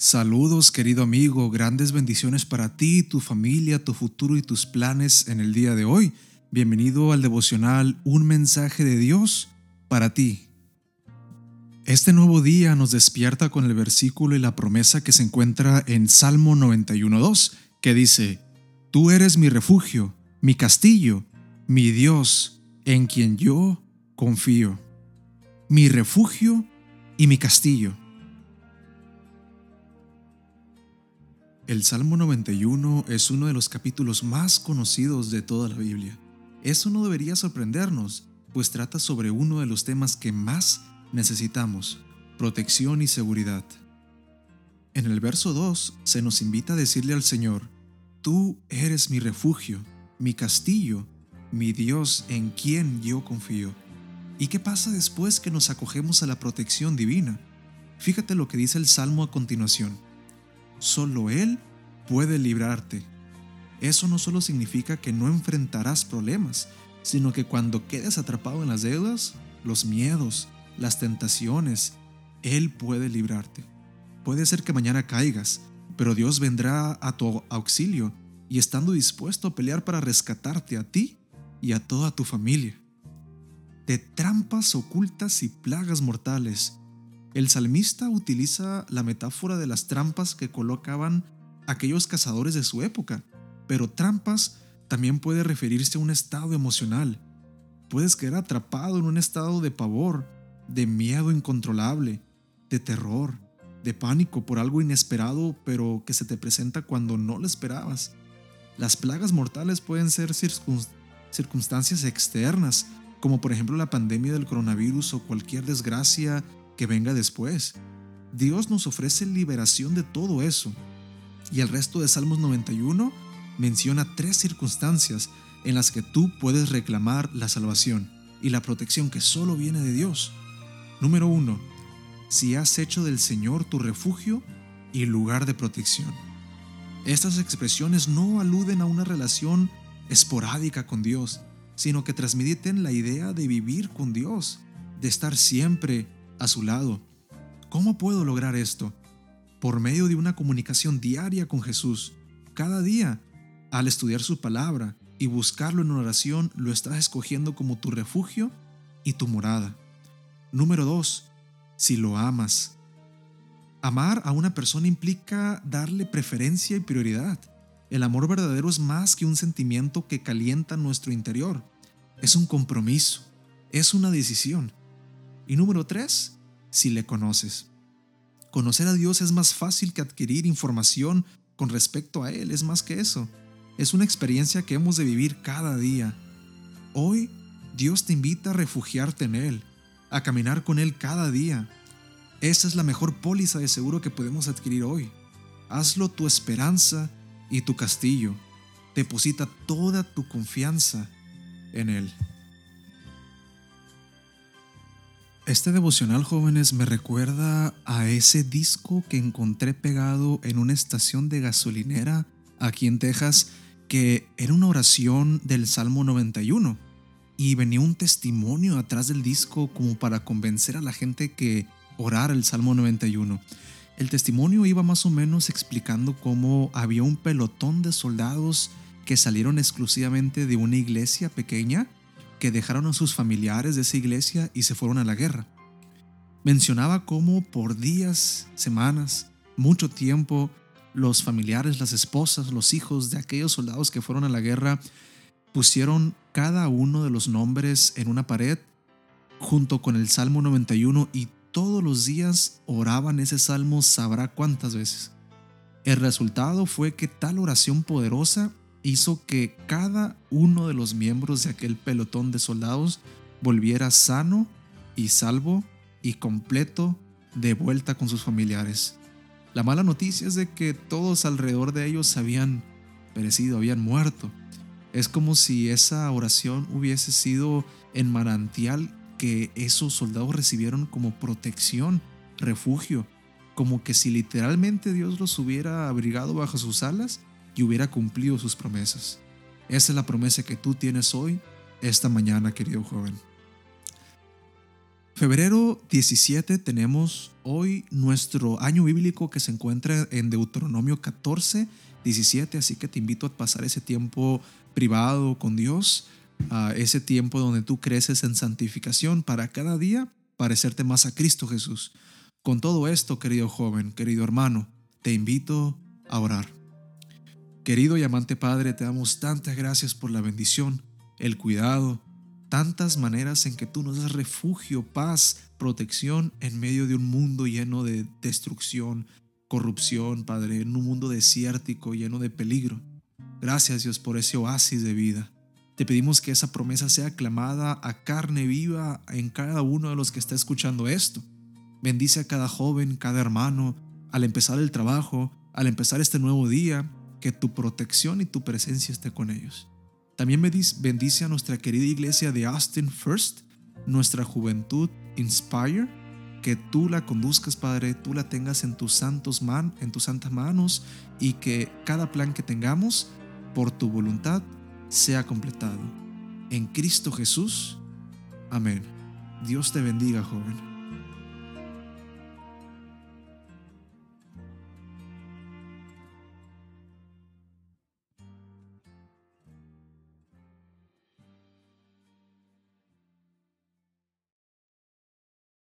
Saludos querido amigo, grandes bendiciones para ti, tu familia, tu futuro y tus planes en el día de hoy. Bienvenido al devocional Un mensaje de Dios para ti. Este nuevo día nos despierta con el versículo y la promesa que se encuentra en Salmo 91.2, que dice, Tú eres mi refugio, mi castillo, mi Dios, en quien yo confío. Mi refugio y mi castillo. El Salmo 91 es uno de los capítulos más conocidos de toda la Biblia. Eso no debería sorprendernos, pues trata sobre uno de los temas que más necesitamos, protección y seguridad. En el verso 2 se nos invita a decirle al Señor, Tú eres mi refugio, mi castillo, mi Dios en quien yo confío. ¿Y qué pasa después que nos acogemos a la protección divina? Fíjate lo que dice el Salmo a continuación. Solo Él puede librarte. Eso no solo significa que no enfrentarás problemas, sino que cuando quedes atrapado en las deudas, los miedos, las tentaciones, Él puede librarte. Puede ser que mañana caigas, pero Dios vendrá a tu auxilio y estando dispuesto a pelear para rescatarte a ti y a toda tu familia. De trampas ocultas y plagas mortales, el salmista utiliza la metáfora de las trampas que colocaban aquellos cazadores de su época, pero trampas también puede referirse a un estado emocional. Puedes quedar atrapado en un estado de pavor, de miedo incontrolable, de terror, de pánico por algo inesperado pero que se te presenta cuando no lo esperabas. Las plagas mortales pueden ser circunstancias externas, como por ejemplo la pandemia del coronavirus o cualquier desgracia que venga después. Dios nos ofrece liberación de todo eso. Y el resto de Salmos 91 menciona tres circunstancias en las que tú puedes reclamar la salvación y la protección que solo viene de Dios. Número 1. Si has hecho del Señor tu refugio y lugar de protección. Estas expresiones no aluden a una relación esporádica con Dios, sino que transmiten la idea de vivir con Dios, de estar siempre a su lado. ¿Cómo puedo lograr esto? Por medio de una comunicación diaria con Jesús. Cada día, al estudiar su palabra y buscarlo en oración, lo estás escogiendo como tu refugio y tu morada. Número 2. Si lo amas. Amar a una persona implica darle preferencia y prioridad. El amor verdadero es más que un sentimiento que calienta nuestro interior. Es un compromiso, es una decisión. Y número tres, si le conoces. Conocer a Dios es más fácil que adquirir información con respecto a Él, es más que eso. Es una experiencia que hemos de vivir cada día. Hoy Dios te invita a refugiarte en Él, a caminar con Él cada día. Esa es la mejor póliza de seguro que podemos adquirir hoy. Hazlo tu esperanza y tu castillo. Deposita toda tu confianza en Él. Este devocional, jóvenes, me recuerda a ese disco que encontré pegado en una estación de gasolinera aquí en Texas, que era una oración del Salmo 91. Y venía un testimonio atrás del disco como para convencer a la gente que orara el Salmo 91. El testimonio iba más o menos explicando cómo había un pelotón de soldados que salieron exclusivamente de una iglesia pequeña que dejaron a sus familiares de esa iglesia y se fueron a la guerra. Mencionaba cómo por días, semanas, mucho tiempo, los familiares, las esposas, los hijos de aquellos soldados que fueron a la guerra pusieron cada uno de los nombres en una pared junto con el Salmo 91 y todos los días oraban ese salmo sabrá cuántas veces. El resultado fue que tal oración poderosa hizo que cada uno de los miembros de aquel pelotón de soldados volviera sano y salvo y completo de vuelta con sus familiares. La mala noticia es de que todos alrededor de ellos habían perecido, habían muerto. Es como si esa oración hubiese sido en manantial que esos soldados recibieron como protección, refugio, como que si literalmente Dios los hubiera abrigado bajo sus alas y hubiera cumplido sus promesas. Esa es la promesa que tú tienes hoy, esta mañana, querido joven. Febrero 17 tenemos hoy nuestro año bíblico que se encuentra en Deuteronomio 14, 17, así que te invito a pasar ese tiempo privado con Dios, a ese tiempo donde tú creces en santificación para cada día parecerte más a Cristo Jesús. Con todo esto, querido joven, querido hermano, te invito a orar. Querido y amante Padre, te damos tantas gracias por la bendición, el cuidado, tantas maneras en que tú nos das refugio, paz, protección en medio de un mundo lleno de destrucción, corrupción, Padre, en un mundo desértico lleno de peligro. Gracias Dios por ese oasis de vida. Te pedimos que esa promesa sea clamada a carne viva en cada uno de los que está escuchando esto. Bendice a cada joven, cada hermano, al empezar el trabajo, al empezar este nuevo día, que tu protección y tu presencia esté con ellos. También bendice a nuestra querida iglesia de Austin First, nuestra juventud Inspire, que tú la conduzcas, Padre, tú la tengas en tus santos man, en tus santas manos y que cada plan que tengamos por tu voluntad sea completado. En Cristo Jesús. Amén. Dios te bendiga, joven.